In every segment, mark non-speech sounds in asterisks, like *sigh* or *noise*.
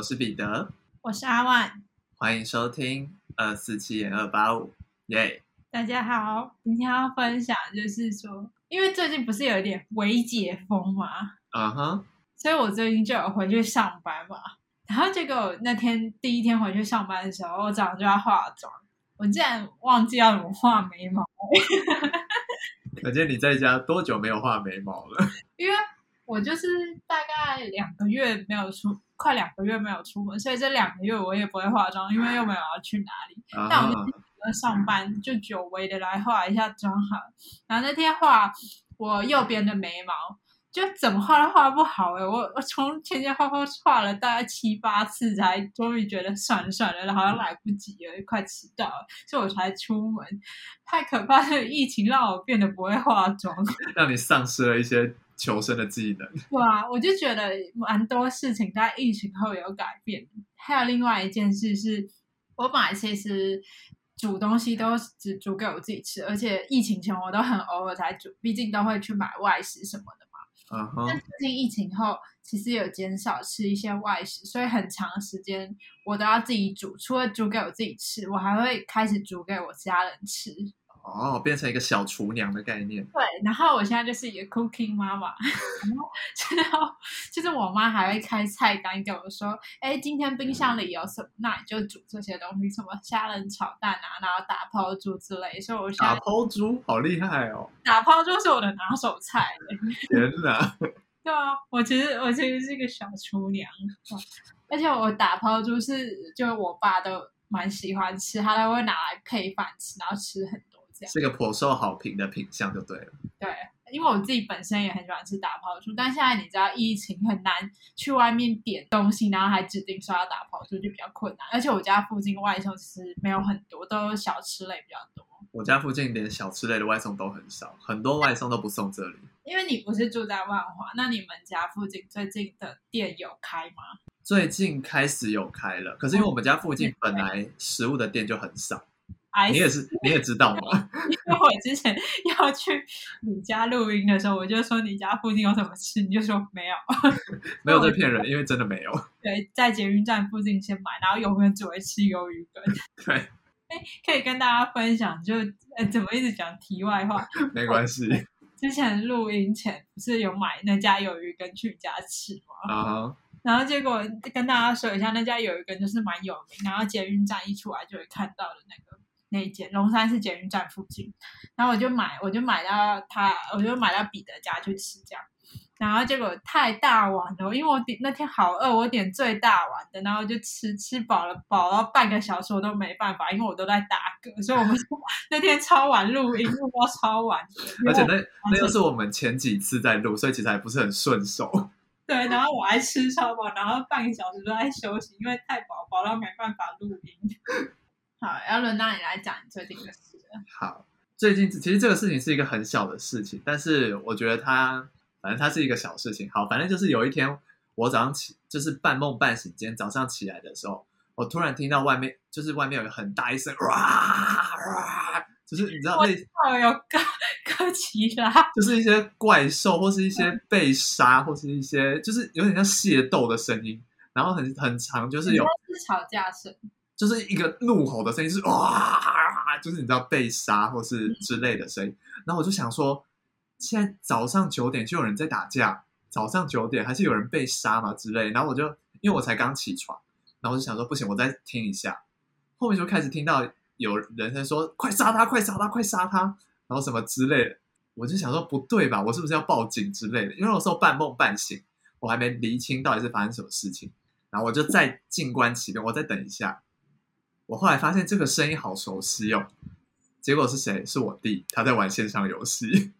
我是彼得，我是阿万，欢迎收听二四七点二八五，耶！大家好，今天要分享就是说，因为最近不是有一点微解封嘛，嗯哼，所以我最近就有回去上班嘛。然后结果那天第一天回去上班的时候，我早上就要化妆，我竟然忘记要怎么画眉毛。可见你在家多久没有画眉毛了？*laughs* 因为我就是大概两个月没有出，快两个月没有出门，所以这两个月我也不会化妆，因为又没有要去哪里。但我就上班就久违的来化一下妆好。然后那天画我右边的眉毛，就怎么画都画不好哎！我我从前前后后画了大概七八次，才终于觉得算了算了，好像来不及了，快迟到了，所以我才出门。太可怕了，疫情让我变得不会化妆，*laughs* 让你丧失了一些求生的技能。对啊，我就觉得蛮多事情在疫情后有改变。还有另外一件事是，我本来其实煮东西都只煮给我自己吃，而且疫情前我都很偶尔才煮，毕竟都会去买外食什么的嘛。嗯哼，但最近疫情后，其实有减少吃一些外食，所以很长时间我都要自己煮。除了煮给我自己吃，我还会开始煮给我家人吃。哦，变成一个小厨娘的概念。对，然后我现在就是一个 cooking 妈妈，*laughs* 然后就是我妈还会开菜单给我说，哎，今天冰箱里有什么，那你就煮这些东西，什么虾仁炒蛋啊，然后打抛猪之类。所以我现在打抛猪好厉害哦，打抛猪是我的拿手菜。*laughs* 天哪！对啊，我其实我其实是一个小厨娘，而且我打抛猪是就我爸都蛮喜欢吃，他都会拿来配饭吃，然后吃很多这样。是个颇受好评的品相就对了。对，因为我自己本身也很喜欢吃打抛猪，但现在你知道疫情很难去外面点东西，然后还指定说要打抛猪就比较困难。而且我家附近外送其实没有很多，都小吃类比较多。我家附近连小吃类的外送都很少，很多外送都不送这里。因为你不是住在万华，那你们家附近最近的店有开吗？最近开始有开了，可是因为我们家附近本来食物的店就很少，哎你也是你也知道吗？*laughs* 因为我之前要去你家录音的时候，我就说你家附近有什么吃，你就说没有。*laughs* 没有在骗人，因为真的没有。对，在捷运站附近先买，然后永远只会吃鱿鱼羹。*laughs* 对，哎可以跟大家分享，就呃怎么一直讲题外话。没关系之前录音前不是有买那家鱿鱼羹去你家吃吗？啊哈。然后结果跟大家说一下，那家鱿鱼羹就是蛮有名，然后捷运站一出来就会看到的那个那一间，龙山寺捷运站附近。然后我就买，我就买到他，我就买到彼得家去吃这样。然后结果太大碗了，因为我点那天好饿，我点最大碗的，然后就吃吃饱了，饱到半个小时我都没办法，因为我都在打嗝，所以我们 *laughs* 那天超晚录音，录到超晚的，而且那那又是我们前几次在录，所以其实还不是很顺手。*laughs* 对，然后我还吃超饱，然后半个小时都在休息，因为太饱，饱到没办法录音。好，要轮到你来讲你最近的事了。好，最近其实这个事情是一个很小的事情，但是我觉得它，反正它是一个小事情。好，反正就是有一天我早上起，就是半梦半醒间，早上起来的时候，我突然听到外面，就是外面有很大一声哇哇，就是你知道 *laughs* 那，哦，有哥哥奇拉，就是一些怪兽或是一些被杀或是一些，就是有点像械斗的声音，然后很很长，就是有是吵架声，就是一个怒吼的声音，是哇，就是你知道被杀或是之类的声音。然后我就想说，现在早上九点就有人在打架，早上九点还是有人被杀嘛之类。然后我就因为我才刚起床，然后我就想说不行，我再听一下。后面就开始听到有人在说快杀他，快杀他，快杀他，然后什么之类的。我就想说不对吧，我是不是要报警之类的？因为有时候半梦半醒，我还没厘清到底是发生什么事情。然后我就再静观其变，我再等一下。我后来发现这个声音好熟悉哦，结果是谁？是我弟，他在玩线上游戏，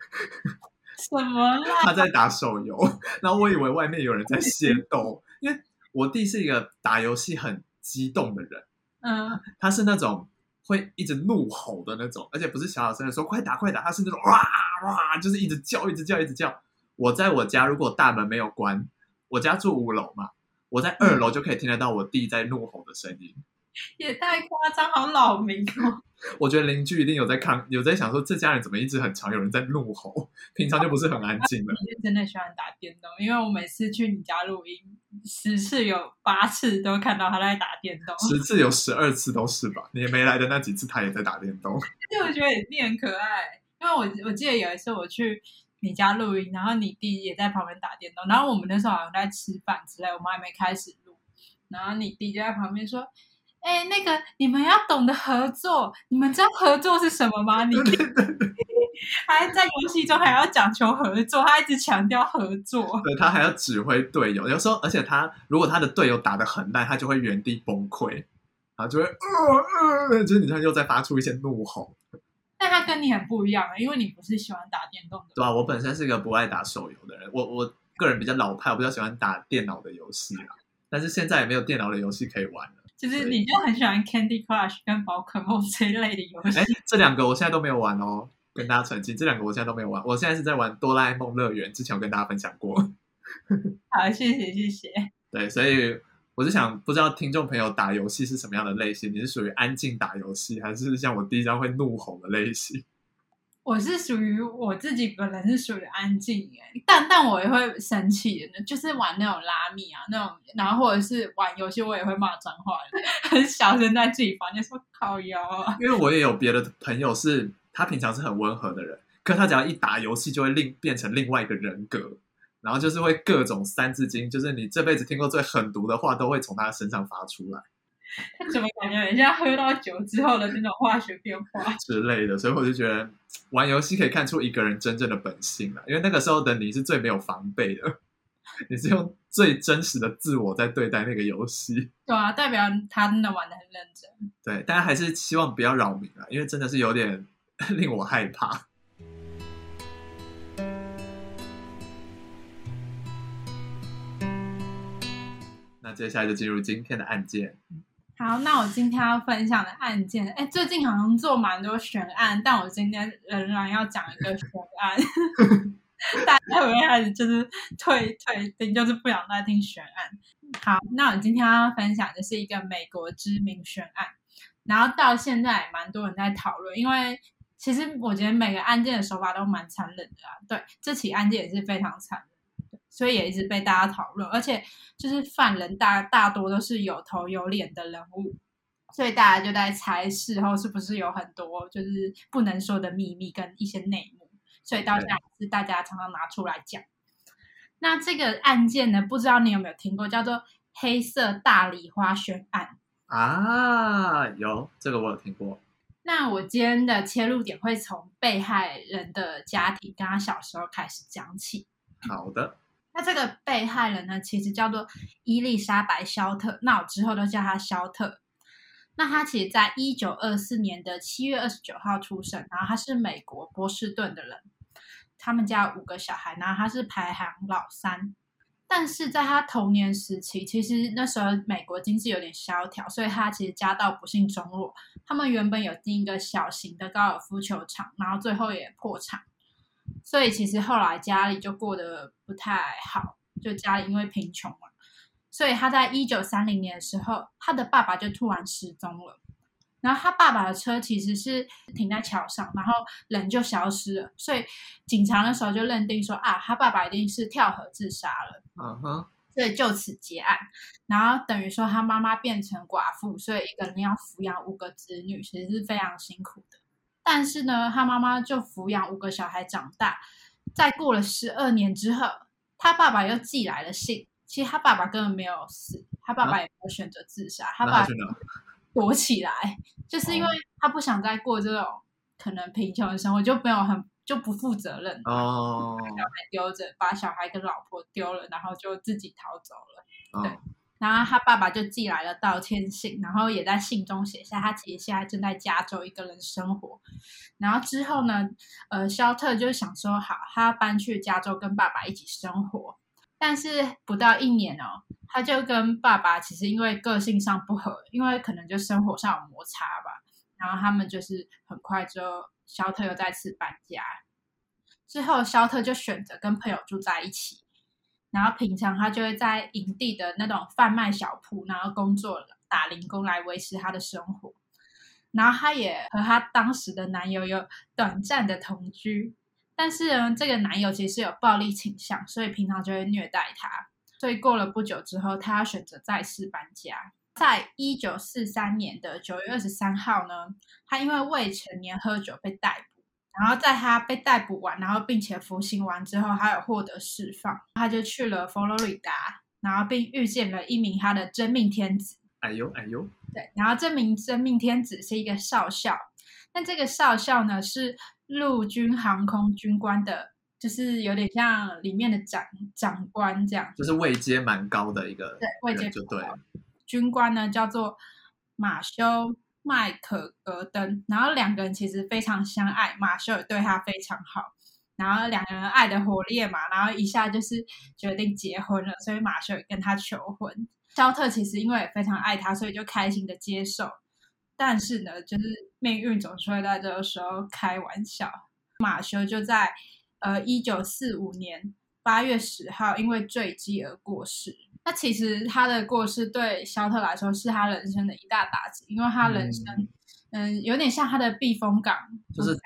什么啦？他在打手游。然后我以为外面有人在械斗，因为我弟是一个打游戏很激动的人，嗯，他是那种会一直怒吼的那种，而且不是小小声的说快打快打，他是那种哇哇，就是一直叫一直叫一直叫。我在我家如果大门没有关，我家住五楼嘛，我在二楼就可以听得到我弟在怒吼的声音。*laughs* 也太夸张，好扰民哦。*laughs* 我觉得邻居一定有在看，有在想说这家人怎么一直很常有人在怒吼，平常就不是很安静的。你是真的喜欢打电动，因为我每次去你家录音，十次有八次都看到他在打电动，十次有十二次都是吧？你没来的那几次，他也在打电动。因为我觉得你很可爱，因为我我记得有一次我去你家录音，然后你弟也在旁边打电动，然后我们那时候好像在吃饭之类，我们还没开始录，然后你弟就在旁边说。哎，那个你们要懂得合作，你们知道合作是什么吗？你还 *laughs* 在游戏中还要讲求合作，他一直强调合作。对他还要指挥队友，有时候而且他如果他的队友打的很烂，他就会原地崩溃，然后就会呃呃，就是你看又在发出一些怒吼。但他跟你很不一样啊，因为你不是喜欢打电动的。对啊，我本身是一个不爱打手游的人，我我个人比较老派，我比较喜欢打电脑的游戏啊。但是现在也没有电脑的游戏可以玩了。就是你就很喜欢 Candy Crush 跟宝可梦这一类的游戏。哎，这两个我现在都没有玩哦，跟大家澄清，这两个我现在都没有玩。我现在是在玩哆啦 A 梦乐园，之前有跟大家分享过。*laughs* 好，谢谢谢谢。对，所以我是想，不知道听众朋友打游戏是什么样的类型？你是属于安静打游戏，还是像我第一张会怒吼的类型？我是属于我自己本人是属于安静哎，但但我也会生气的，就是玩那种拉米啊那种，然后或者是玩游戏我也会骂脏话，很小声在自己房间说靠腰啊。因为我也有别的朋友是，他平常是很温和的人，可他只要一打游戏就会另变成另外一个人格，然后就是会各种三字经，就是你这辈子听过最狠毒的话都会从他身上发出来。*laughs* 他怎么感觉人家喝到酒之后的那种化学变化 *laughs* 之类的？所以我就觉得玩游戏可以看出一个人真正的本性了，因为那个时候的你是最没有防备的，你是用最真实的自我在对待那个游戏。对啊，代表他真的玩的很认真。对，但还是希望不要扰民啊，因为真的是有点 *laughs* 令我害怕。那接下来就进入今天的案件。好，那我今天要分享的案件，哎，最近好像做蛮多悬案，但我今天仍然要讲一个悬案。*laughs* 大家会开始就是退退听，就是不想再听悬案。好，那我今天要分享的是一个美国知名悬案，然后到现在蛮多人在讨论，因为其实我觉得每个案件的手法都蛮残忍的啊。对，这起案件也是非常残。所以也一直被大家讨论，而且就是犯人大大多都是有头有脸的人物，所以大家就在猜事后是不是有很多就是不能说的秘密跟一些内幕，所以到现在是大家常常拿出来讲。那这个案件呢，不知道你有没有听过，叫做黑色大礼花悬案啊？有这个我有听过。那我今天的切入点会从被害人的家庭跟他小时候开始讲起。好的。那这个被害人呢，其实叫做伊丽莎白·肖特，那我之后都叫他肖特。那他其实在一九二四年的七月二十九号出生，然后他是美国波士顿的人。他们家五个小孩，然后他是排行老三。但是在他童年时期，其实那时候美国经济有点萧条，所以他其实家道不幸中落。他们原本有订一个小型的高尔夫球场，然后最后也破产。所以其实后来家里就过得不太好，就家里因为贫穷嘛，所以他在一九三零年的时候，他的爸爸就突然失踪了。然后他爸爸的车其实是停在桥上，然后人就消失了。所以警察那时候就认定说啊，他爸爸一定是跳河自杀了。嗯哼，所以就此结案。然后等于说他妈妈变成寡妇，所以一个人要抚养五个子女，其实是非常辛苦的。但是呢，他妈妈就抚养五个小孩长大，在过了十二年之后，他爸爸又寄来了信。其实他爸爸根本没有死，他爸爸也没有选择自杀，他爸躲起来，就是因为他不想再过这种可能贫穷的生活，就没有很就不负责任哦，把小孩丢着，把小孩跟老婆丢了，然后就自己逃走了。对。然后他爸爸就寄来了道歉信，然后也在信中写下他其实现在正在加州一个人生活。然后之后呢，呃，肖特就想说好，他要搬去加州跟爸爸一起生活。但是不到一年哦，他就跟爸爸其实因为个性上不合，因为可能就生活上有摩擦吧。然后他们就是很快就，肖特又再次搬家。之后肖特就选择跟朋友住在一起。然后平常他就会在营地的那种贩卖小铺，然后工作打零工来维持她的生活。然后她也和她当时的男友有短暂的同居，但是呢，这个男友其实有暴力倾向，所以平常就会虐待她。所以过了不久之后，她选择再次搬家。在一九四三年的九月二十三号呢，她因为未成年喝酒被逮捕。然后在他被逮捕完，然后并且服刑完之后，他有获得释放，他就去了佛罗里达，然后并遇见了一名他的真命天子。哎呦哎呦！对，然后这名真命天子是一个少校，那这个少校呢是陆军航空军官的，就是有点像里面的长长官这样，就是位阶蛮高的一个，对，位阶就对。军官呢叫做马修麦克格登，然后两个人其实非常相爱，马修也对他非常好，然后两个人爱的火烈嘛，然后一下就是决定结婚了，所以马修也跟他求婚。肖特其实因为也非常爱他，所以就开心的接受。但是呢，就是命运总是会在这个时候开玩笑。马修就在呃一九四五年八月十号因为坠机而过世。那其实他的过世对肖特来说是他人生的一大打击，因为他人生嗯有点像他的避风港，就是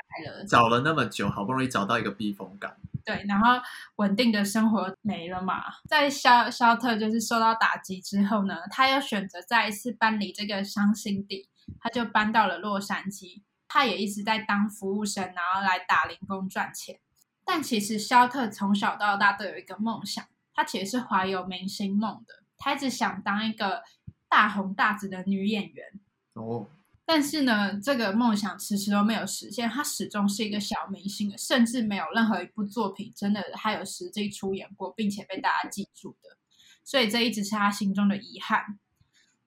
找了那么久，好不容易找到一个避风港。对，然后稳定的生活没了嘛。在肖肖特就是受到打击之后呢，他又选择再一次搬离这个伤心地，他就搬到了洛杉矶。他也一直在当服务生，然后来打零工赚钱。但其实肖特从小到大都有一个梦想，他其实是怀有明星梦的，她一直想当一个大红大紫的女演员。哦。但是呢，这个梦想迟迟都没有实现。她始终是一个小明星，甚至没有任何一部作品真的还有实际出演过，并且被大家记住的。所以这一直是她心中的遗憾。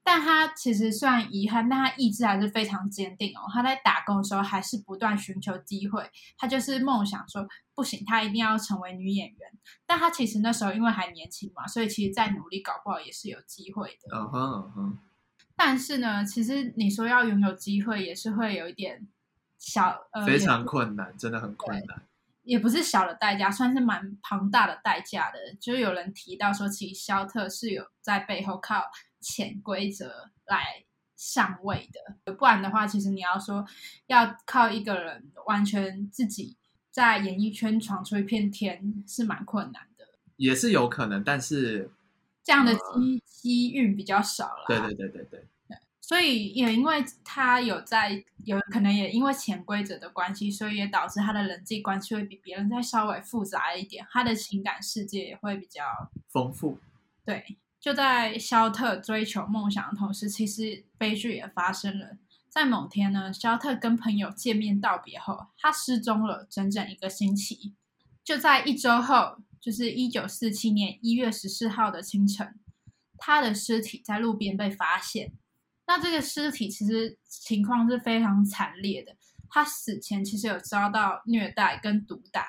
但他其实虽然遗憾，但他意志还是非常坚定哦。他在打工的时候还是不断寻求机会。他就是梦想说，不行，他一定要成为女演员。但他其实那时候因为还年轻嘛，所以其实再努力，搞不好也是有机会的。嗯哼嗯哼。但是呢，其实你说要拥有机会，也是会有一点小呃，非常困难，真的很困难。也不是小的代价，算是蛮庞大的代价的。就是有人提到说，其实肖特是有在背后靠潜规则来上位的，不然的话，其实你要说要靠一个人完全自己在演艺圈闯出一片天，是蛮困难的。也是有可能，但是。这样的机机运比较少了，对对对对对，所以也因为他有在，有可能也因为潜规则的关系，所以也导致他的人际关系会比别人再稍微复杂一点，他的情感世界也会比较丰富。对，就在肖特追求梦想的同时，其实悲剧也发生了。在某天呢，肖特跟朋友见面道别后，他失踪了整整一个星期。就在一周后。就是一九四七年一月十四号的清晨，他的尸体在路边被发现。那这个尸体其实情况是非常惨烈的，他死前其实有遭到虐待跟毒打，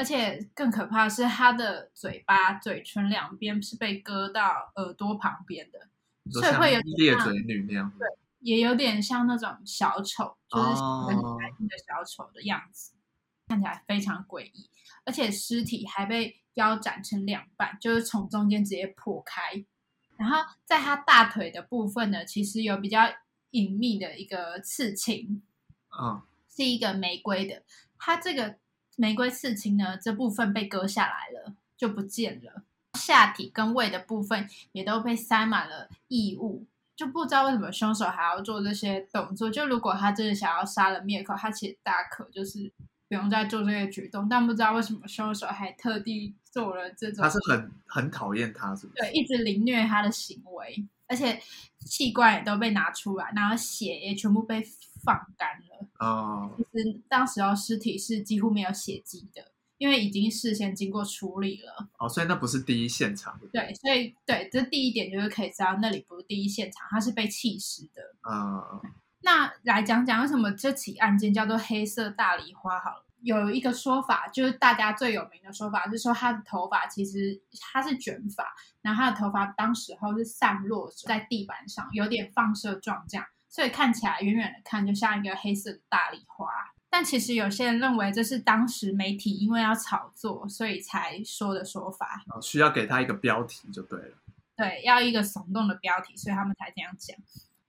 而且更可怕的是他的嘴巴、嘴唇两边是被割到耳朵旁边的，所以会有裂嘴女那样。对，也有点像那种小丑，就是很开心的小丑的样子，看起来非常诡异。而且尸体还被腰斩成两半，就是从中间直接破开。然后在他大腿的部分呢，其实有比较隐秘的一个刺青，嗯，是一个玫瑰的。它这个玫瑰刺青呢，这部分被割下来了，就不见了。下体跟胃的部分也都被塞满了异物，就不知道为什么凶手还要做这些动作。就如果他真的想要杀人灭口，他其实大可就是。不用再做这些举动，但不知道为什么凶手还特地做了这种。他是很很讨厌他，是不是？对，一直凌虐他的行为，而且器官也都被拿出来，然后血也全部被放干了。哦。其实当时候尸体是几乎没有血迹的，因为已经事先经过处理了。哦，所以那不是第一现场。对，所以对，这第一点就是可以知道那里不是第一现场，它是被弃尸的。嗯。那来讲讲为什么这起案件叫做黑色大梨花？好了，有一个说法，就是大家最有名的说法是说，他的头发其实他是卷发，然后他的头发当时候是散落在地板上，有点放射状这样，所以看起来远远的看就像一个黑色的大礼花。但其实有些人认为这是当时媒体因为要炒作，所以才说的说法。需要给他一个标题就对了。对，要一个耸动的标题，所以他们才这样讲。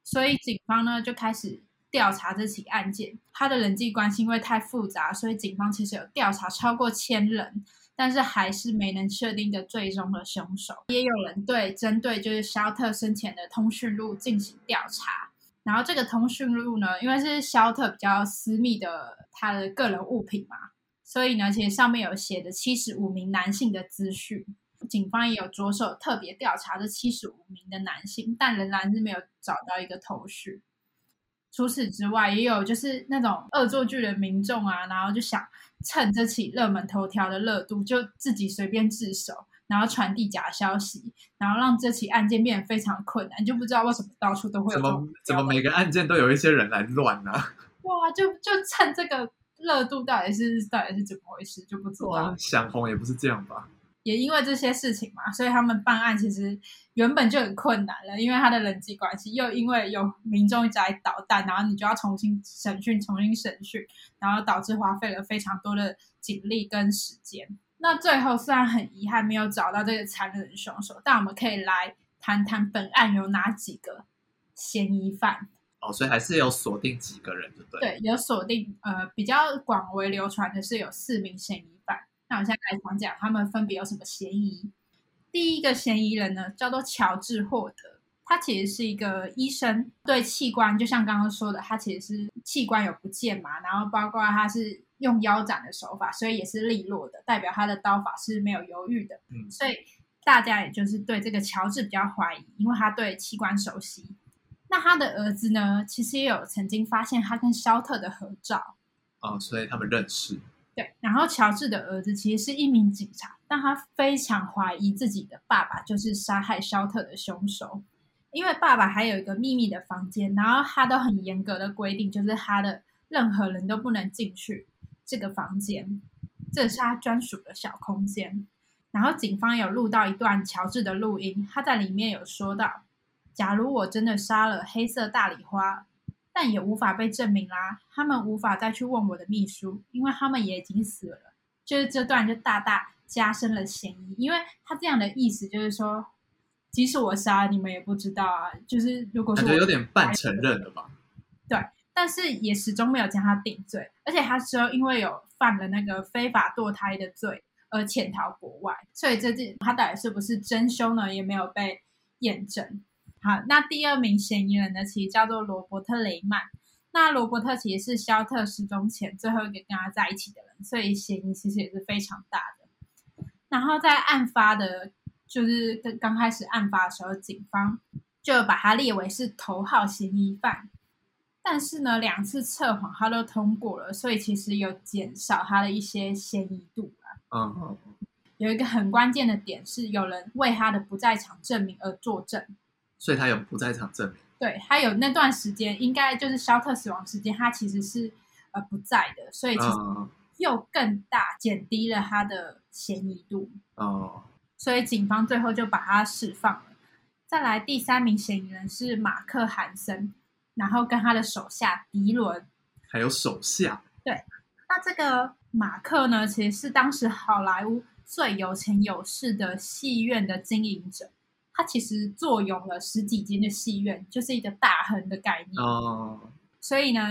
所以警方呢就开始调查这起案件。他的人际关系因为太复杂，所以警方其实有调查超过千人，但是还是没能确定的最终的凶手。也有人对针对就是肖特生前的通讯录进行调查。然后这个通讯录呢，因为是肖特比较私密的他的个人物品嘛，所以呢，其实上面有写着七十五名男性的资讯。警方也有着手特别调查这七十五名的男性，但仍然是没有找到一个头绪。除此之外，也有就是那种恶作剧的民众啊，然后就想趁这起热门头条的热度，就自己随便自首，然后传递假消息，然后让这起案件变得非常困难。就不知道为什么到处都会怎么怎么每个案件都有一些人来乱呢？*laughs* 哇，就就趁这个热度，到底是到底是怎么回事，就不知道。想红也不是这样吧？也因为这些事情嘛，所以他们办案其实原本就很困难了，因为他的人际关系，又因为有民众一直在捣蛋，然后你就要重新审讯、重新审讯，然后导致花费了非常多的警力跟时间。那最后虽然很遗憾没有找到这个残忍的凶手，但我们可以来谈谈本案有哪几个嫌疑犯。哦，所以还是有锁定几个人，对不对？对，有锁定，呃，比较广为流传的是有四名嫌疑犯。那我现在来讲讲他们分别有什么嫌疑。第一个嫌疑人呢，叫做乔治·霍德，他其实是一个医生，对器官就像刚刚说的，他其实是器官有不见嘛，然后包括他是用腰斩的手法，所以也是利落的，代表他的刀法是没有犹豫的。嗯，所以大家也就是对这个乔治比较怀疑，因为他对器官熟悉。那他的儿子呢，其实也有曾经发现他跟肖特的合照。哦，所以他们认识。对，然后乔治的儿子其实是一名警察，但他非常怀疑自己的爸爸就是杀害肖特的凶手，因为爸爸还有一个秘密的房间，然后他都很严格的规定，就是他的任何人都不能进去这个房间，这是他专属的小空间。然后警方有录到一段乔治的录音，他在里面有说到：“假如我真的杀了黑色大礼花。”但也无法被证明啦。他们无法再去问我的秘书，因为他们也已经死了。就是这段就大大加深了嫌疑，因为他这样的意思就是说，即使我杀你们也不知道啊。就是如果说感觉有点半承认了吧？对，但是也始终没有将他定罪，而且他说因为有犯了那个非法堕胎的罪而潜逃国外，所以这件他到底是不是真凶呢？也没有被验证。好，那第二名嫌疑人呢，其实叫做罗伯特·雷曼。那罗伯特其实是肖特失踪前最后一个跟他在一起的人，所以嫌疑其实也是非常大的。然后在案发的，就是刚刚开始案发的时候，警方就把他列为是头号嫌疑犯。但是呢，两次测谎他都通过了，所以其实有减少他的一些嫌疑度嗯嗯。有一个很关键的点是，有人为他的不在场证明而作证。所以他有不在场证明，对他有那段时间，应该就是肖特死亡时间，他其实是呃不在的，所以其实又更大减低了他的嫌疑度哦。所以警方最后就把他释放了。再来第三名嫌疑人是马克·韩森，然后跟他的手下迪伦，还有手下。对，那这个马克呢，其实是当时好莱坞最有钱有势的戏院的经营者。他其实坐拥了十几间的戏院，就是一个大亨的概念。哦，所以呢，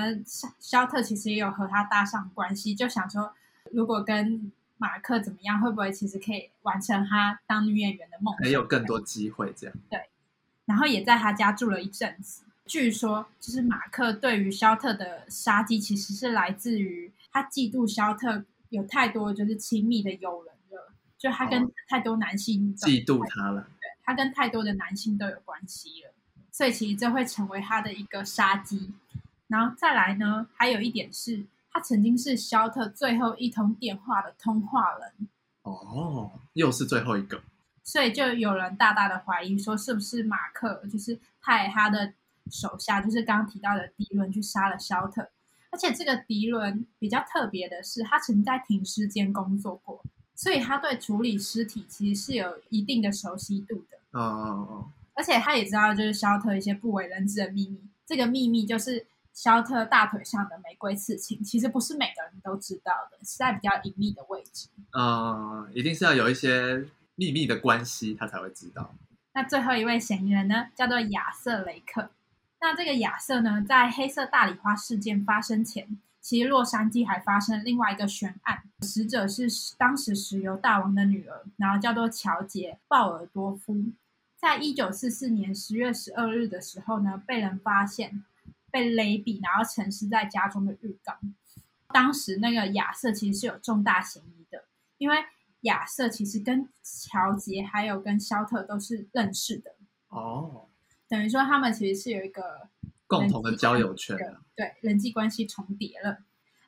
肖特其实也有和他搭上关系，就想说，如果跟马克怎么样，会不会其实可以完成他当女演员的梦？还有更多机会这样。对，然后也在他家住了一阵子。据说，就是马克对于肖特的杀机，其实是来自于他嫉妒肖特有太多就是亲密的友人了，就他跟太多男性嫉妒他了。对他跟太多的男性都有关系了，所以其实这会成为他的一个杀机。然后再来呢，还有一点是，他曾经是肖特最后一通电话的通话人。哦，又是最后一个，所以就有人大大的怀疑说，是不是马克就是派他的手下，就是刚刚提到的迪伦去杀了肖特？而且这个迪伦比较特别的是，他曾在停尸间工作过。所以他对处理尸体其实是有一定的熟悉度的，哦哦哦，而且他也知道就是肖特一些不为人知的秘密。这个秘密就是肖特大腿上的玫瑰刺青，其实不是每个人都知道的，是在比较隐秘的位置。嗯，一定是要有一些秘密的关系，他才会知道。那最后一位嫌疑人呢，叫做亚瑟雷克。那这个亚瑟呢，在黑色大礼花事件发生前，其实洛杉矶还发生另外一个悬案，死者是当时石油大王的女儿，然后叫做乔杰·鲍尔多夫。在一九四四年十月十二日的时候呢，被人发现被勒毙，然后沉尸在家中的浴缸。当时那个亚瑟其实是有重大嫌疑的，因为亚瑟其实跟乔杰还有跟肖特都是认识的。哦。等于说，他们其实是有一个共同的交友圈，对人际关系重叠了，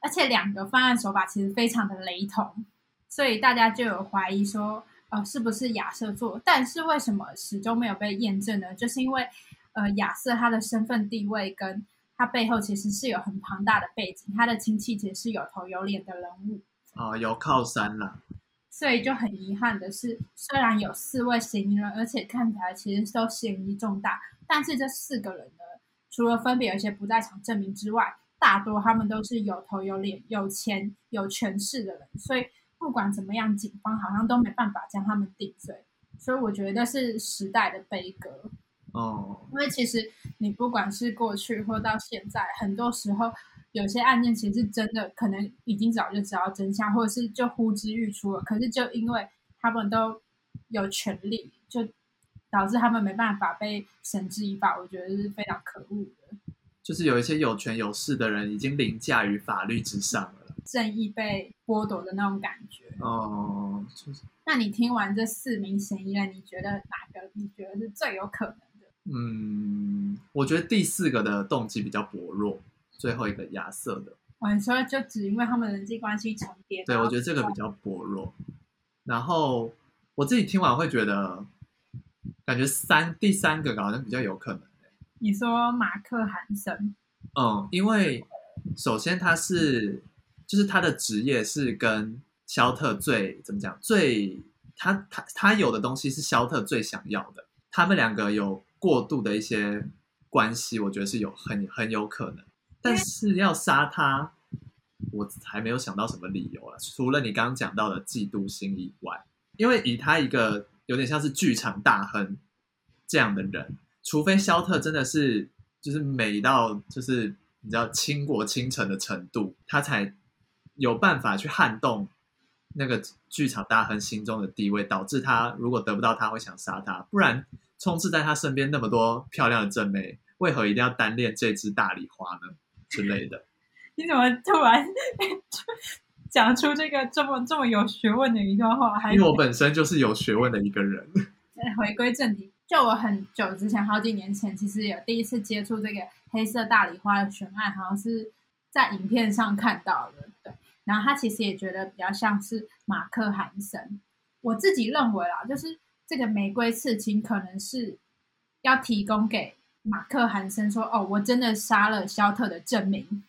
而且两个犯案手法其实非常的雷同，所以大家就有怀疑说，呃，是不是亚瑟做？但是为什么始终没有被验证呢？就是因为，呃，亚瑟他的身份地位跟他背后其实是有很庞大的背景，他的亲戚其实是有头有脸的人物啊，有靠山了。所以就很遗憾的是，虽然有四位嫌疑人，而且看起来其实都嫌疑重大，但是这四个人呢，除了分别有一些不在场证明之外，大多他们都是有头有脸、有钱有权势的人。所以不管怎么样，警方好像都没办法将他们定罪。所以我觉得是时代的悲歌哦。因为其实你不管是过去或到现在，很多时候。有些案件其实真的可能已经早就知道真相，或者是就呼之欲出了。可是就因为他们都有权利，就导致他们没办法被绳之以法。我觉得是非常可恶的。就是有一些有权有势的人已经凌驾于法律之上了，正义被剥夺的那种感觉。哦，那你听完这四名嫌疑人，你觉得哪个你觉得是最有可能的？嗯，我觉得第四个的动机比较薄弱。最后一个亚瑟的，你说就只因为他们人际关系重叠？对，我觉得这个比较薄弱。然后我自己听完会觉得，感觉三第三个好像比较有可能。你说马克韩森？嗯，因为首先他是，就是他的职业是跟肖特最怎么讲？最他他他有的东西是肖特最想要的。他们两个有过度的一些关系，我觉得是有很很有可能。但是要杀他，我还没有想到什么理由啊。除了你刚刚讲到的嫉妒心以外，因为以他一个有点像是剧场大亨这样的人，除非肖特真的是就是美到就是你知道倾国倾城的程度，他才有办法去撼动那个剧场大亨心中的地位，导致他如果得不到他会想杀他。不然充斥在他身边那么多漂亮的正妹，为何一定要单恋这只大礼花呢？之类的，*laughs* 你怎么突然 *laughs* 讲出这个这么这么有学问的一段话？因为我本身就是有学问的一个人。*laughs* 回归正题，就我很久之前，好几年前，其实有第一次接触这个黑色大礼花的悬案，好像是在影片上看到的。对，然后他其实也觉得比较像是马克·韩森。我自己认为啦，就是这个玫瑰刺青可能是要提供给。马克·韩森说：“哦，我真的杀了肖特的证明。”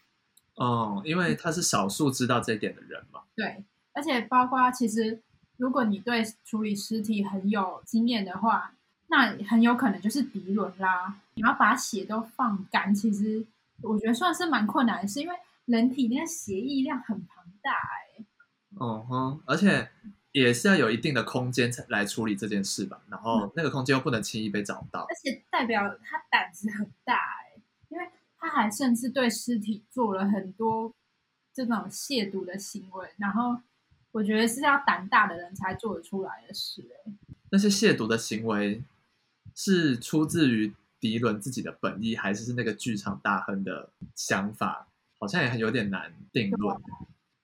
哦，因为他是少数知道这一点的人嘛。对，而且包括其实，如果你对处理尸体很有经验的话，那很有可能就是迪伦啦。你要把血都放干，其实我觉得算是蛮困难的，是因为人体那个血液量很庞大哎。哦哼，而且。也是要有一定的空间才来处理这件事吧，然后那个空间又不能轻易被找到，而且代表他胆子很大哎，因为他还甚至对尸体做了很多这种亵渎的行为，然后我觉得是要胆大的人才做得出来的事哎。那些亵渎的行为是出自于迪伦自己的本意，还是是那个剧场大亨的想法？好像也很有点难定论。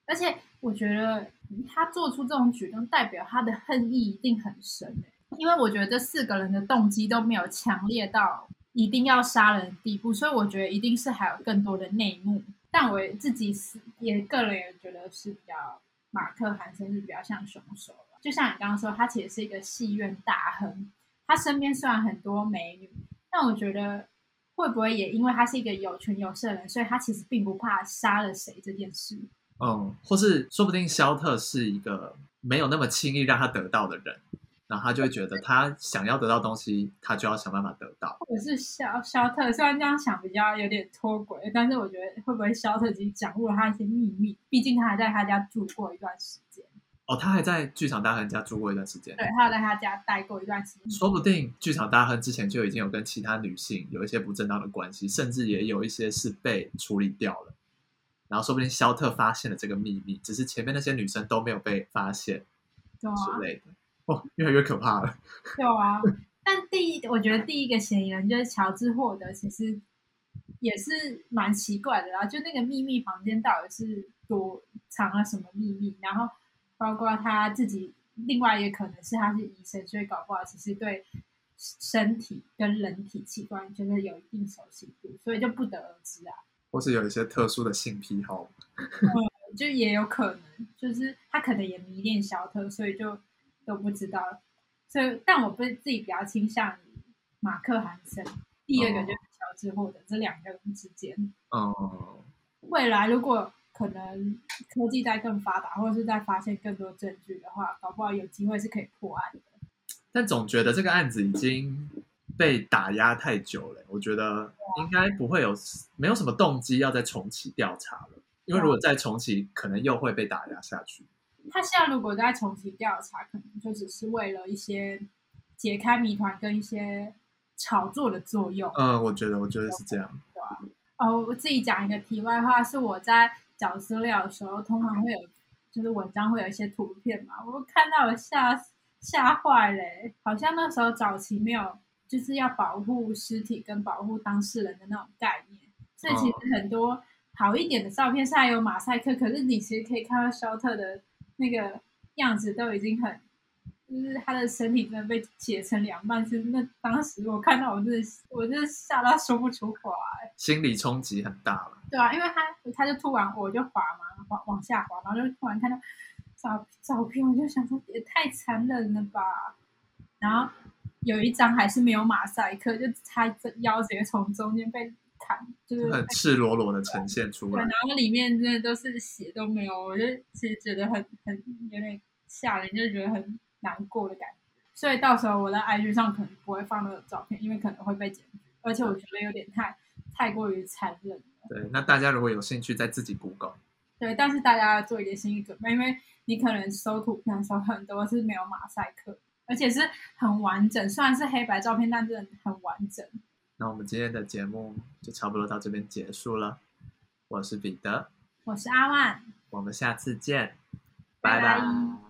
而且我觉得他做出这种举动，代表他的恨意一定很深因为我觉得这四个人的动机都没有强烈到一定要杀人的地步，所以我觉得一定是还有更多的内幕。但我自己是也个人也觉得是比较马克·韩森是比较像凶手就像你刚刚说，他其实是一个戏院大亨，他身边虽然很多美女，但我觉得会不会也因为他是一个有权有势的人，所以他其实并不怕杀了谁这件事。嗯，或是说不定肖特是一个没有那么轻易让他得到的人，然后他就会觉得他想要得到东西，他就要想办法得到。或者是肖肖特，虽然这样想比较有点脱轨，但是我觉得会不会肖特已经掌握了他一些秘密？毕竟他还在他家住过一段时间。哦，他还在剧场大亨家住过一段时间。对，他有在他家待过一段时间。说不定剧场大亨之前就已经有跟其他女性有一些不正当的关系，甚至也有一些是被处理掉了。然后说不定肖特发现了这个秘密，只是前面那些女生都没有被发现对啊，之类的。哦，越来越可怕了。*laughs* 有啊。但第一，我觉得第一个嫌疑人就是乔治霍德，其实也是蛮奇怪的啦。就那个秘密房间到底是躲藏了什么秘密？然后包括他自己，另外也可能是他是医生，所以搞不好其实对身体跟人体器官就是有一定熟悉度，所以就不得而知啊。或是有一些特殊的性癖好，嗯，就也有可能，就是他可能也迷恋小特，所以就都不知道。所以，但我不是自己比较倾向于马克韩森，第二个就是乔治霍德这两个人之间。哦，未来如果可能科技在更发达，或者是在发现更多证据的话，搞不好有机会是可以破案的。但总觉得这个案子已经。被打压太久了，我觉得应该不会有没有什么动机要再重启调查了，因为如果再重启，可能又会被打压下去。他现在如果再重启调查，可能就只是为了一些解开谜团跟一些炒作的作用。嗯，我觉得，我觉得是这样。对啊。哦，我自己讲一个题外话，是我在找资料的时候，通常会有就是文章会有一些图片嘛，我看到了吓吓坏嘞，好像那时候早期没有。就是要保护尸体跟保护当事人的那种概念，所以其实很多好一点的照片是还有马赛克，可是你其实可以看到肖特的那个样子都已经很，就是他的身体真的被切成两半，是那当时我看到我真的我真的吓到说不出话，心理冲击很大了。对啊，因为他他就突然我就滑嘛，往往下滑，然后就突然看到照照片，我就想说也太残忍了吧，然后。有一张还是没有马赛克，就他这腰直接从中间被砍，就是很赤裸裸的呈现出来。然后里面真的都是血都没有，我就其实觉得很很有点吓人，就觉得很难过的感觉。所以到时候我在 IG 上可能不会放那个照片，因为可能会被剪辑，而且我觉得有点太太过于残忍了。对，那大家如果有兴趣，再自己 Google。对，但是大家要做一点心理准备，因为你可能搜图片的时候很多是没有马赛克。而且是很完整，虽然是黑白照片，但真的很完整。那我们今天的节目就差不多到这边结束了。我是彼得，我是阿万，我们下次见，拜拜。